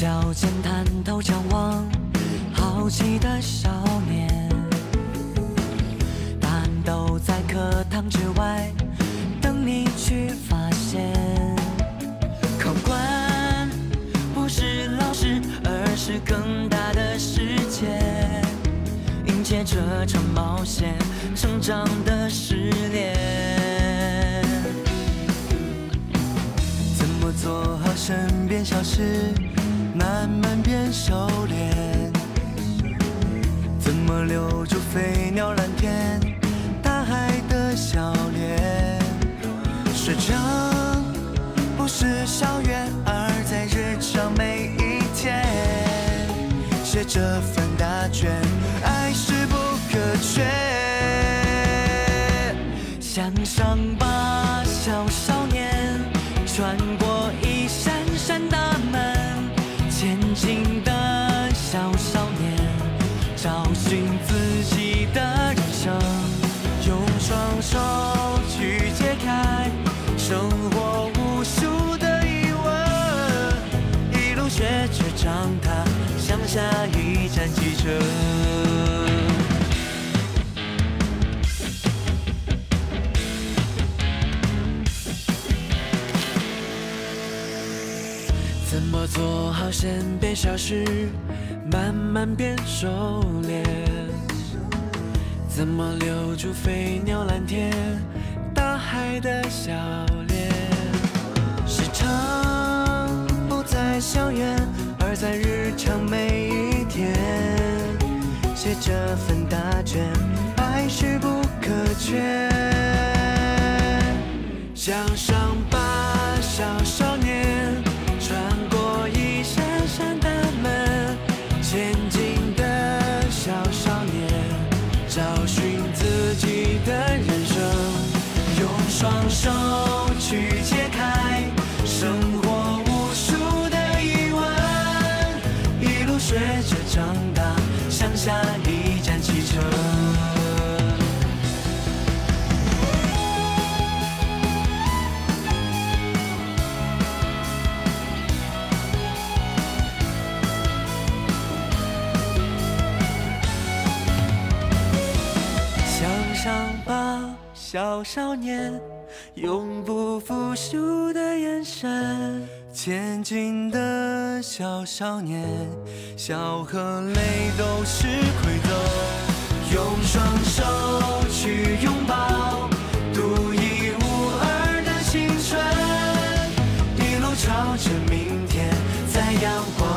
脚尖探头张望，好奇的少年，答案都在课堂之外，等你去发现。考官不是老师，而是更大的世界，迎接这场冒险，成长的试炼。怎么做好身边小事，这份答卷，爱是不可缺。向上吧，小少年，穿过一扇扇大门，前进的小少年，找寻自己的一站机车。怎么做好身边小事，慢慢变熟练？怎么留住飞鸟蓝天，大海的笑脸？时常不在校园，而在日这份答卷，爱是不可缺。向上吧，小少年，穿过一扇扇大门，前进的小少年，找寻自己的人生，用双手去牵小少年永不服输的眼神前进的小少年笑和泪都是馈赠用双手去拥抱独一无二的青春一路朝着明天在阳光